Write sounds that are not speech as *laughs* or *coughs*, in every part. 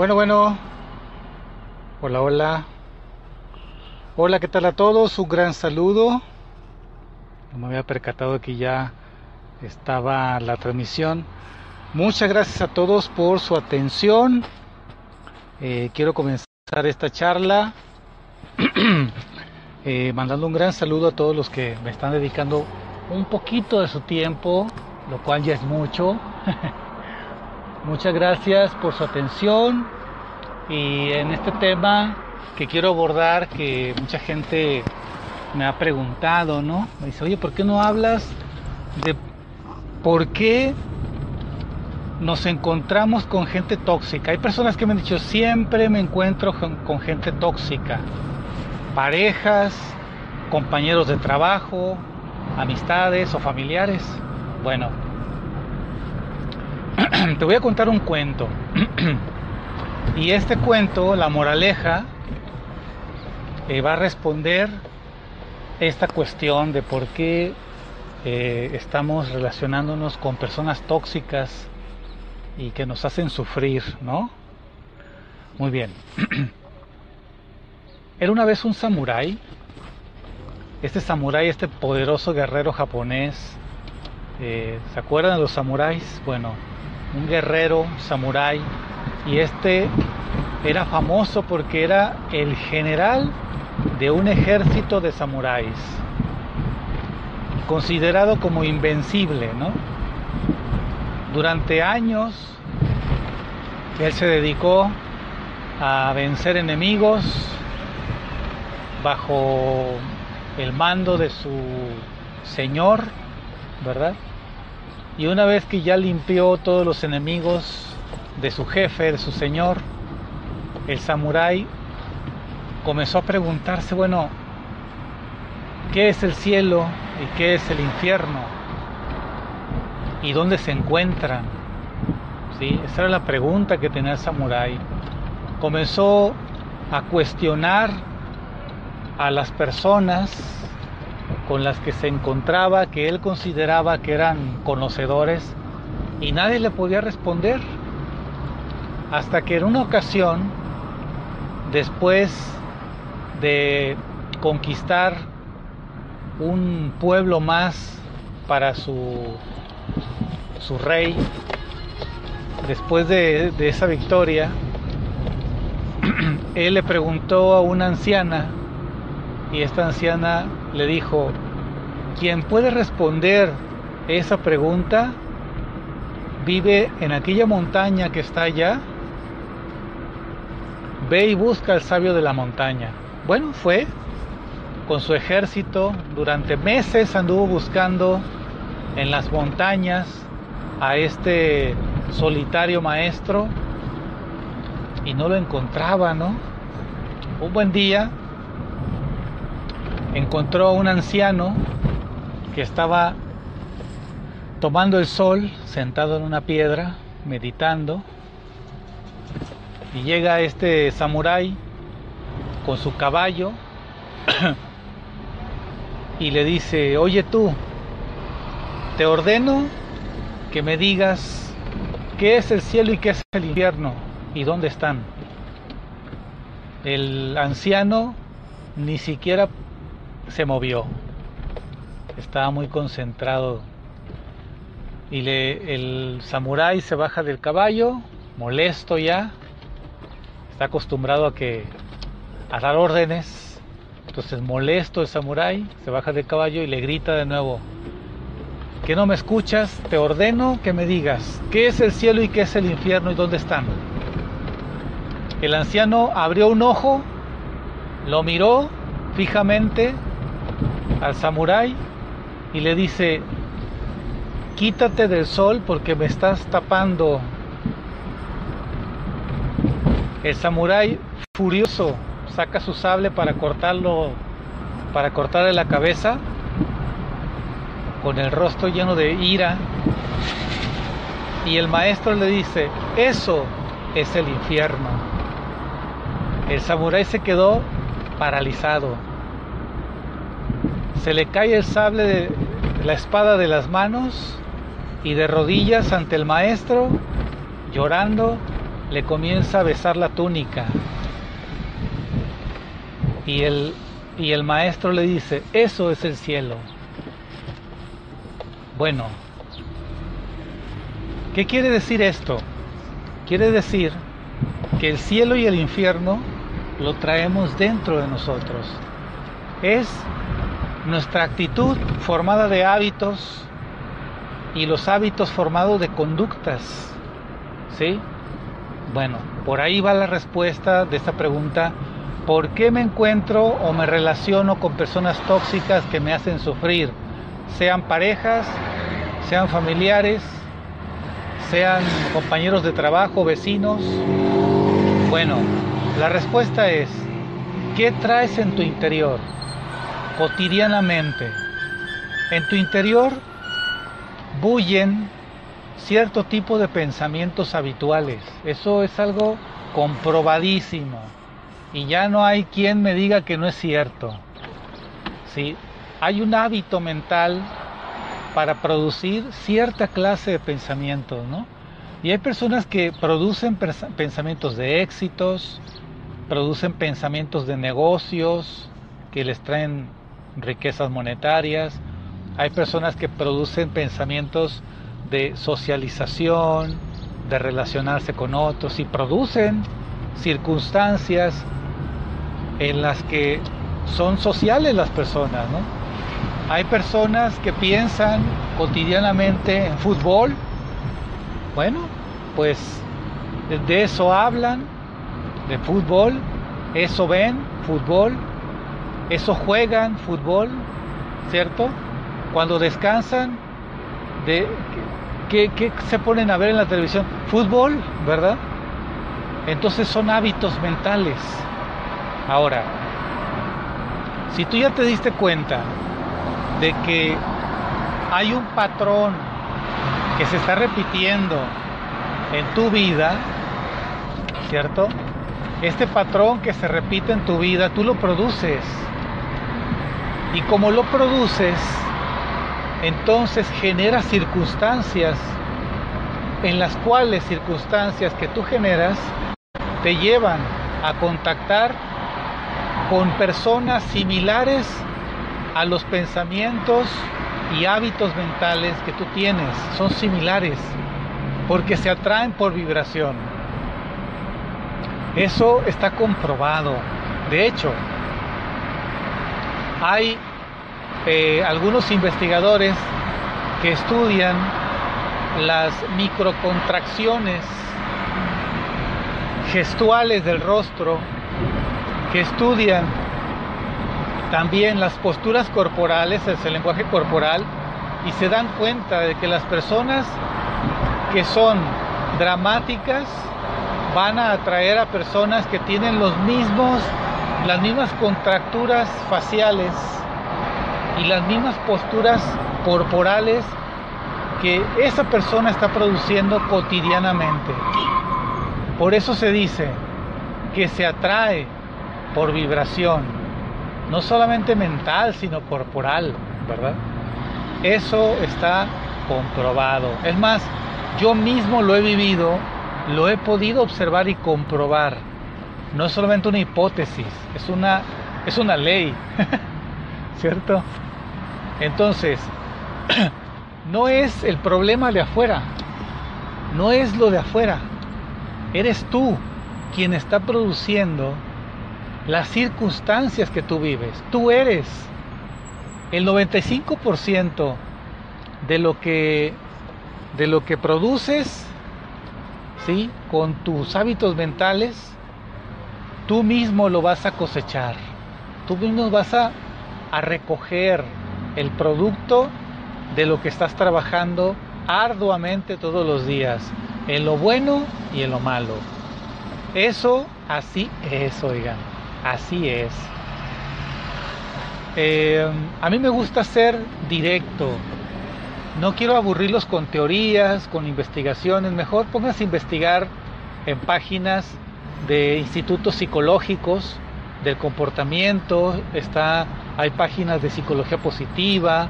Bueno, bueno. Hola, hola. Hola, ¿qué tal a todos? Un gran saludo. No me había percatado que ya estaba la transmisión. Muchas gracias a todos por su atención. Eh, quiero comenzar esta charla *clears throat* eh, mandando un gran saludo a todos los que me están dedicando un poquito de su tiempo, lo cual ya es mucho. *laughs* Muchas gracias por su atención y en este tema que quiero abordar, que mucha gente me ha preguntado, ¿no? Me dice, oye, ¿por qué no hablas de por qué nos encontramos con gente tóxica? Hay personas que me han dicho, siempre me encuentro con gente tóxica, parejas, compañeros de trabajo, amistades o familiares. Bueno, *clears throat* te voy a contar un cuento. *clears throat* y este cuento, la moraleja, eh, va a responder esta cuestión de por qué eh, estamos relacionándonos con personas tóxicas y que nos hacen sufrir, ¿no? Muy bien. *clears throat* Era una vez un samurái. Este samurái, este poderoso guerrero japonés. Eh, ¿Se acuerdan de los samuráis? Bueno, un guerrero samurái y este era famoso porque era el general de un ejército de samuráis, considerado como invencible, ¿no? Durante años él se dedicó a vencer enemigos bajo el mando de su señor, ¿verdad? Y una vez que ya limpió todos los enemigos de su jefe, de su señor, el samurái comenzó a preguntarse, bueno, ¿qué es el cielo y qué es el infierno? ¿Y dónde se encuentran? ¿Sí? Esa era la pregunta que tenía el samurái. Comenzó a cuestionar a las personas con las que se encontraba, que él consideraba que eran conocedores, y nadie le podía responder. Hasta que en una ocasión, después de conquistar un pueblo más para su, su rey, después de, de esa victoria, *clears throat* él le preguntó a una anciana, y esta anciana le dijo, quien puede responder esa pregunta vive en aquella montaña que está allá. Ve y busca al sabio de la montaña. Bueno, fue con su ejército, durante meses anduvo buscando en las montañas a este solitario maestro y no lo encontraba, ¿no? Un buen día encontró a un anciano que estaba tomando el sol sentado en una piedra, meditando, y llega este samurái con su caballo *coughs* y le dice, oye tú, te ordeno que me digas qué es el cielo y qué es el infierno y dónde están. El anciano ni siquiera se movió. Estaba muy concentrado. Y le, el samurái se baja del caballo, molesto ya. Está acostumbrado a que a dar órdenes. Entonces molesto el samurái, se baja del caballo y le grita de nuevo, que no me escuchas, te ordeno que me digas qué es el cielo y qué es el infierno y dónde están. El anciano abrió un ojo, lo miró fijamente al samurái y le dice, quítate del sol porque me estás tapando. El samurái furioso saca su sable para cortarlo, para cortarle la cabeza, con el rostro lleno de ira. Y el maestro le dice, eso es el infierno. El samurái se quedó paralizado se le cae el sable de la espada de las manos y de rodillas ante el maestro, llorando, le comienza a besar la túnica. Y el, y el maestro le dice, eso es el cielo. Bueno, ¿qué quiere decir esto? Quiere decir que el cielo y el infierno lo traemos dentro de nosotros. Es nuestra actitud formada de hábitos y los hábitos formados de conductas. ¿Sí? Bueno, por ahí va la respuesta de esta pregunta. ¿Por qué me encuentro o me relaciono con personas tóxicas que me hacen sufrir? Sean parejas, sean familiares, sean compañeros de trabajo, vecinos. Bueno, la respuesta es, ¿qué traes en tu interior cotidianamente? En tu interior bullen cierto tipo de pensamientos habituales. Eso es algo comprobadísimo. Y ya no hay quien me diga que no es cierto. ¿Sí? Hay un hábito mental para producir cierta clase de pensamientos, ¿no? Y hay personas que producen pensamientos de éxitos, producen pensamientos de negocios que les traen riquezas monetarias, hay personas que producen pensamientos de socialización, de relacionarse con otros y producen circunstancias en las que son sociales las personas, ¿no? Hay personas que piensan cotidianamente en fútbol, bueno, pues de eso hablan, de fútbol, eso ven, fútbol, eso juegan, fútbol, ¿cierto? Cuando descansan, de, ¿qué, se ponen a ver en la televisión? Fútbol, ¿verdad? Entonces son hábitos mentales. Ahora, si tú ya te diste cuenta de que hay un patrón que se está repitiendo en tu vida, ¿cierto? Este patrón que se repite en tu vida, tú lo produces. Y como lo produces, entonces genera circunstancias en las cuales circunstancias que tú generas te llevan a contactar con personas similares a los pensamientos y hábitos mentales que tú tienes. Son similares porque se atraen por vibración. Eso está comprobado. De hecho, hay eh, algunos investigadores que estudian las microcontracciones gestuales del rostro, que estudian también las posturas corporales, el lenguaje corporal, y se dan cuenta de que las personas que son dramáticas van a atraer a personas que tienen los mismos, las mismas contracturas faciales y las mismas posturas corporales que esa persona está produciendo cotidianamente. Por eso se dice que se atrae por vibración, no solamente mental, sino corporal, ¿verdad? Eso está comprobado. Es más, yo mismo lo he vivido, lo he podido observar y comprobar. No es solamente una hipótesis, es una, es una ley, *laughs* ¿cierto? Entonces, *clears throat* no es el problema de afuera, no es lo de afuera, eres tú quien está produciendo las circunstancias que tú vives. Tú eres el 95% de lo que de lo que produces, ¿sí? Con tus hábitos mentales, tú mismo lo vas a cosechar. Tú mismo vas a, a recoger el producto de lo que estás trabajando arduamente todos los días, en lo bueno y en lo malo. Eso así es, oigan, así es. Eh, a mí me gusta ser directo. No quiero aburrirlos con teorías, con investigaciones. Mejor pónganse a investigar en páginas de institutos psicológicos del comportamiento. Está hay páginas de psicología positiva,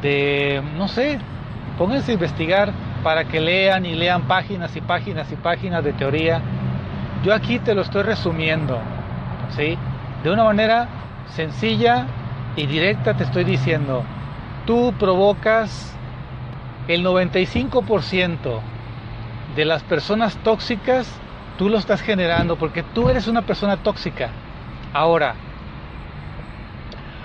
de, no sé, pónganse a investigar para que lean y lean páginas y páginas y páginas de teoría. Yo aquí te lo estoy resumiendo, ¿sí? De una manera sencilla y directa te estoy diciendo, tú provocas el 95% de las personas tóxicas, tú lo estás generando porque tú eres una persona tóxica. Ahora,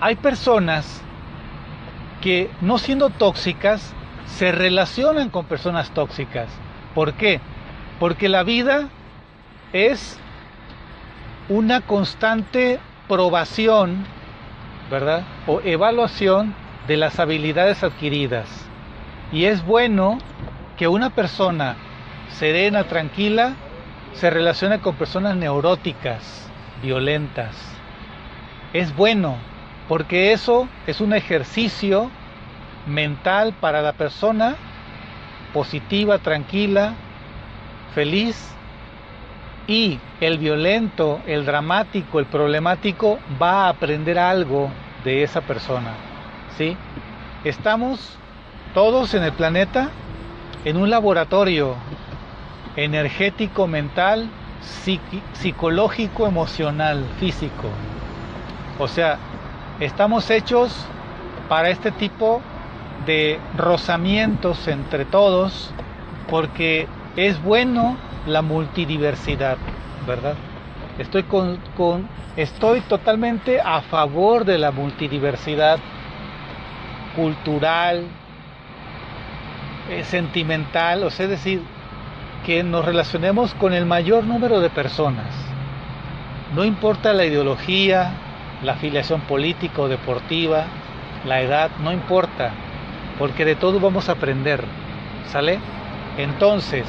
hay personas que no siendo tóxicas se relacionan con personas tóxicas. ¿Por qué? Porque la vida es una constante probación, ¿verdad? O evaluación de las habilidades adquiridas. Y es bueno que una persona serena, tranquila, se relacione con personas neuróticas, violentas. Es bueno, porque eso es un ejercicio mental para la persona positiva, tranquila, feliz y el violento, el dramático, el problemático va a aprender algo de esa persona. ¿sí? Estamos todos en el planeta en un laboratorio energético, mental, psicológico, emocional, físico. O sea, Estamos hechos para este tipo de rozamientos entre todos porque es bueno la multidiversidad, ¿verdad? Estoy con, estoy totalmente a favor de la multidiversidad cultural, eh, sentimental, o sea, es decir, que nos relacionemos con el mayor número de personas. No importa la ideología, la afiliación política o deportiva, la edad, no importa, porque de todo vamos a aprender, ¿sale? Entonces,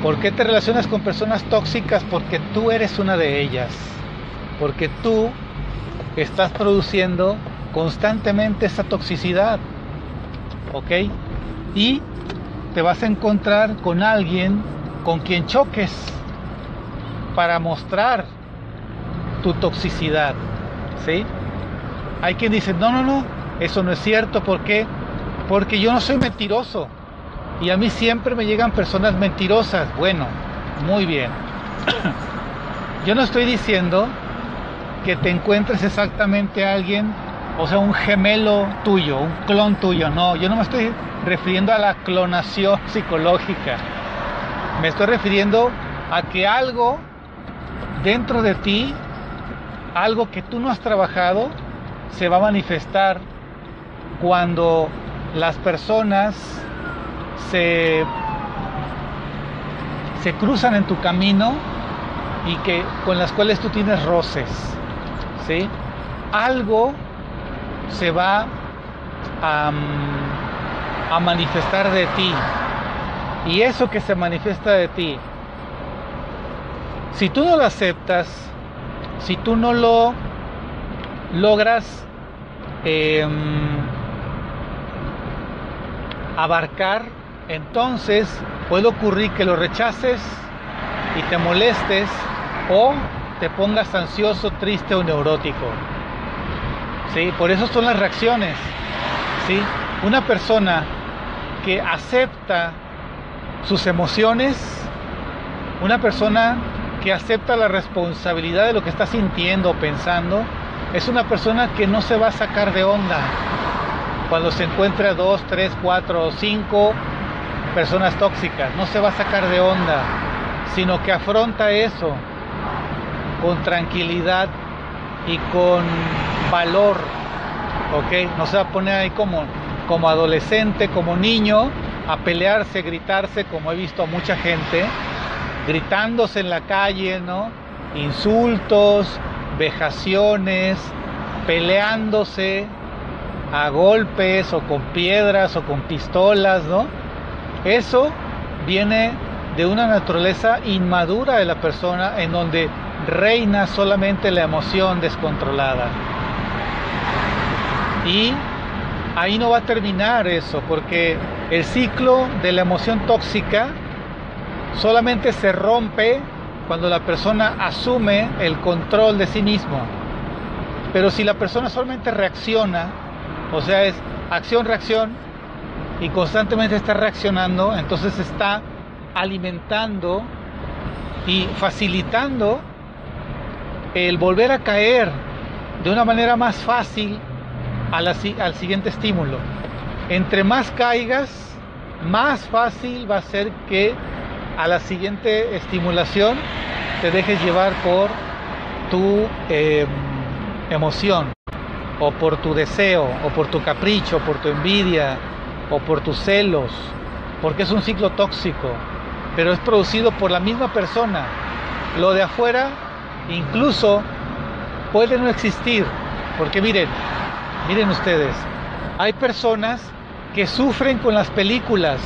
¿por qué te relacionas con personas tóxicas? Porque tú eres una de ellas, porque tú estás produciendo constantemente esa toxicidad, ¿ok? Y te vas a encontrar con alguien con quien choques para mostrar tu toxicidad. ¿Sí? Hay quien dice, no, no, no, eso no es cierto. ¿Por qué? Porque yo no soy mentiroso. Y a mí siempre me llegan personas mentirosas. Bueno, muy bien. *clears throat* yo no estoy diciendo que te encuentres exactamente a alguien, o sea, un gemelo tuyo, un clon tuyo. No, yo no me estoy refiriendo a la clonación *laughs* psicológica. Me estoy refiriendo a que algo dentro de ti algo que tú no has trabajado se va a manifestar cuando las personas se, se cruzan en tu camino y que con las cuales tú tienes roces, ¿sí? Algo se va a, a manifestar de ti y eso que se manifiesta de ti, si tú no lo aceptas, si tú no lo logras em, abarcar, entonces puede ocurrir que lo rechaces y te molestes o te pongas ansioso, triste o neurótico. ¿Sí? Por eso son las reacciones. ¿Sí? Una persona que acepta sus emociones, una persona que acepta la responsabilidad de lo que está sintiendo o pensando, es una persona que no se va a sacar de onda cuando se encuentra dos, tres, cuatro cinco personas tóxicas. No se va a sacar de onda, sino que afronta eso con tranquilidad y con valor. ¿Ok? No se va a poner ahí como, como adolescente, como niño, a pelearse, gritarse, como he visto a mucha gente gritándose en la calle, ¿no? Insultos, vejaciones, peleándose a golpes o con piedras o con pistolas, ¿no? Eso viene de una naturaleza inmadura de la persona en donde reina solamente la emoción descontrolada. Y ahí no va a terminar eso, porque el ciclo de la emoción tóxica solamente se rompe cuando la persona asume el control de sí mismo. Pero si la persona solamente reacciona, o sea, es acción-reacción, y constantemente está reaccionando, entonces está alimentando y facilitando el volver a caer de una manera más fácil al siguiente estímulo. Entre más caigas, más fácil va a ser que a la siguiente estimulación te dejes llevar por tu em, emoción o por tu deseo o por tu capricho, por tu envidia o por tus celos, porque es un ciclo tóxico, pero es producido por la misma persona. Lo de afuera incluso puede no existir, porque miren, miren ustedes, hay personas que sufren con las películas,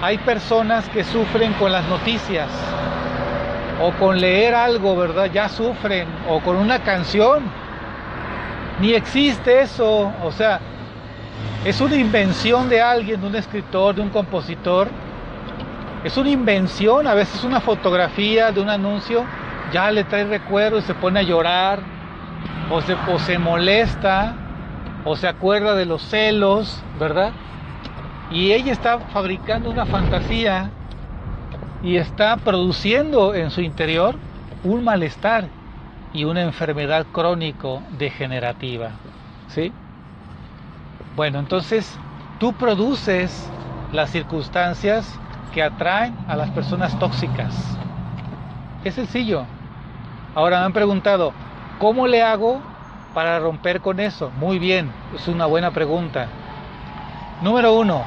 hay personas que sufren con las noticias, o con leer algo, ¿verdad? Ya sufren, o con una canción. Ni existe eso, o sea, es una invención de alguien, de un escritor, de un compositor. Es una invención, a veces una fotografía de un anuncio, ya le trae recuerdo y se pone a llorar, o se, o se molesta, o se acuerda de los celos, ¿verdad? Y ella está fabricando una fantasía y está produciendo en su interior un malestar y una enfermedad crónico degenerativa. ¿Sí? Bueno, entonces tú produces las circunstancias que atraen a las personas tóxicas. Es sencillo. Ahora me han preguntado, ¿cómo le hago para romper con eso? Muy bien, es una buena pregunta. Número uno,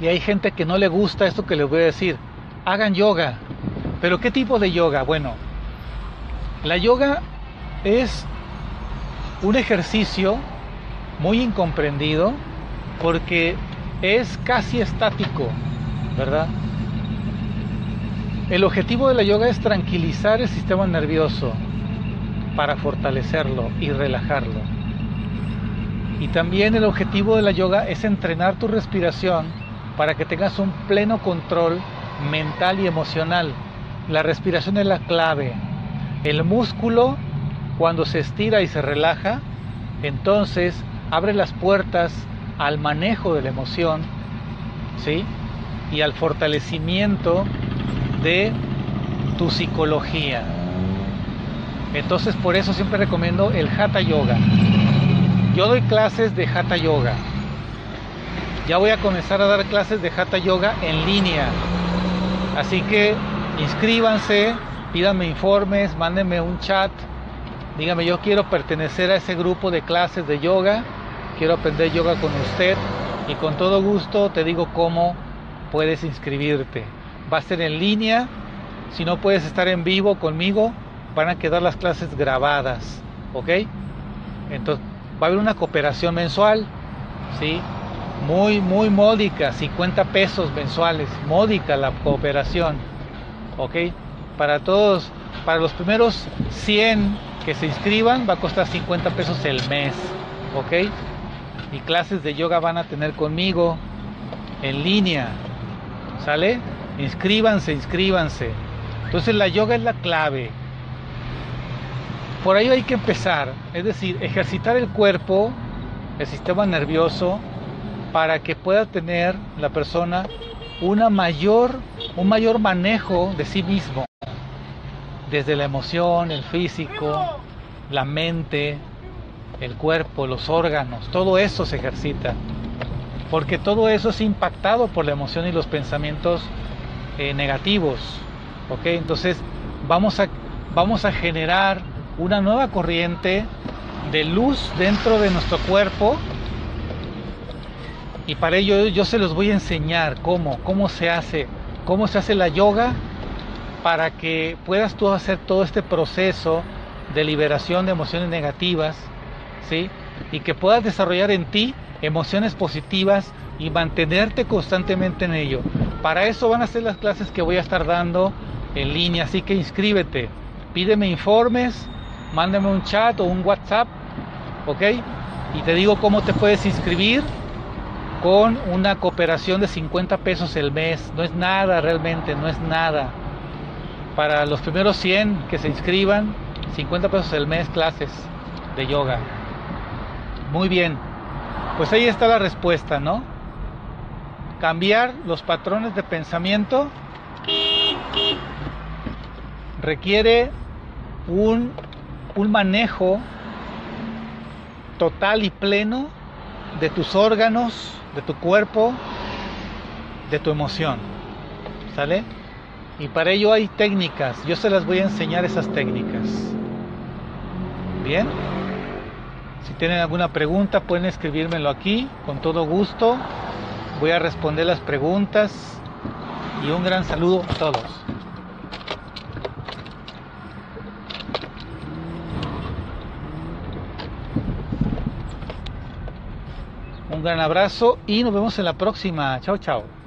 y hay gente que no le gusta esto que les voy a decir. Hagan yoga. ¿Pero qué tipo de yoga? Bueno, la yoga es un ejercicio muy incomprendido porque es casi estático, ¿verdad? El objetivo de la yoga es tranquilizar el sistema nervioso para fortalecerlo y relajarlo. Y también el objetivo de la yoga es entrenar tu respiración para que tengas un pleno control mental y emocional. La respiración es la clave. El músculo, cuando se estira y se relaja, entonces abre las puertas al manejo de la emoción, ¿sí? Y al fortalecimiento de tu psicología. Entonces por eso siempre recomiendo el Hatha Yoga. Yo doy clases de Hatha Yoga ya voy a comenzar a dar clases de Hatha Yoga en línea. Así que inscríbanse, pídanme informes, mándenme un chat, dígame yo quiero pertenecer a ese grupo de clases de yoga, quiero aprender yoga con usted y con todo gusto te digo cómo puedes inscribirte. Va a ser en línea, si no puedes estar en vivo conmigo, van a quedar las clases grabadas, ¿ok? Entonces va a haber una cooperación mensual, ¿sí? muy, muy módica, 50 pesos mensuales, módica la cooperación, ¿ok? Para todos, para los primeros 100 que se inscriban va a costar 50 pesos el mes, ¿ok? Y clases de yoga van a tener conmigo en línea, ¿sale? Inscríbanse, inscríbanse. Entonces la yoga es la clave. Por ahí hay que empezar, es decir, ejercitar el cuerpo, el sistema nervioso, para que pueda tener la persona una mayor, un mayor manejo de sí mismo, desde la emoción, el físico, la mente, el cuerpo, los órganos, todo eso se ejercita, porque todo eso es impactado por la emoción y los pensamientos eh, negativos, ¿ok? Entonces vamos a, vamos a generar una nueva corriente de luz dentro de nuestro cuerpo y para ello yo se los voy a enseñar cómo, cómo se hace, cómo se hace la yoga para que puedas tú hacer todo este proceso de liberación de emociones negativas, ¿sí? Y que puedas desarrollar en ti emociones positivas y mantenerte constantemente en ello. Para eso van a ser las clases que voy a estar dando en línea, así que inscríbete, pídeme informes, mándame un chat o un WhatsApp, ¿ok? Y te digo cómo te puedes inscribir con una cooperación de 50 pesos el mes. No es nada realmente, no es nada. Para los primeros 100 que se inscriban, 50 pesos el mes clases de yoga. Muy bien. Pues ahí está la respuesta, ¿no? cambiar los patrones de pensamiento requiere un, un manejo total y pleno de tus órganos, de tu cuerpo, de tu emoción. ¿Sale? Y para ello hay técnicas. Yo se las voy a enseñar esas técnicas. Bien. Si tienen alguna pregunta pueden escribírmelo aquí con todo gusto. Voy a responder las preguntas y un gran saludo a todos. Un gran abrazo y nos vemos en la próxima. Chao, chao.